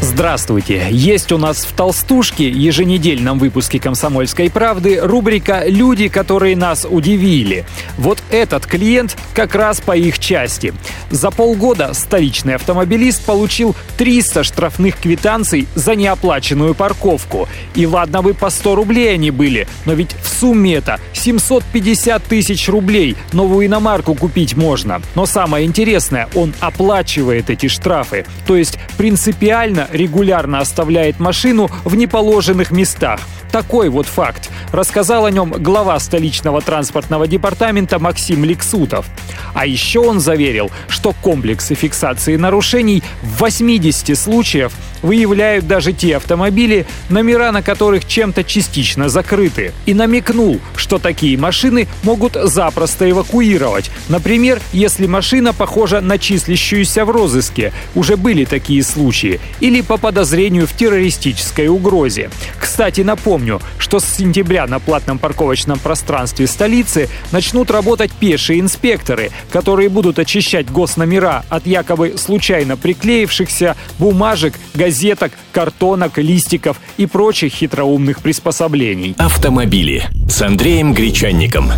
Здравствуйте! Есть у нас в «Толстушке» еженедельном выпуске «Комсомольской правды» рубрика «Люди, которые нас удивили». Вот этот клиент как раз по их части. За полгода столичный автомобилист получил 300 штрафных квитанций за неоплаченную парковку. И ладно бы по 100 рублей они были, но ведь в сумме это 750 тысяч рублей. Новую иномарку купить можно. Но самое интересное, он оплачивает эти штрафы. То есть принципиально регулярно оставляет машину в неположенных местах. Такой вот факт. Рассказал о нем глава столичного транспортного департамента Максим Лексутов. А еще он заверил, что комплексы фиксации нарушений в 80 случаев выявляют даже те автомобили, номера на которых чем-то частично закрыты. И намекнул, что такие машины могут запросто эвакуировать. Например, если машина похожа на числящуюся в розыске. Уже были такие случаи. Или по подозрению в террористической угрозе. Кстати, напомню, что с сентября на платном парковочном пространстве столицы начнут работать пешие инспекторы, которые будут очищать госномера от якобы случайно приклеившихся бумажек, газеток, картонок, листиков и прочих хитроумных приспособлений. Автомобили с Андреем Гречанником.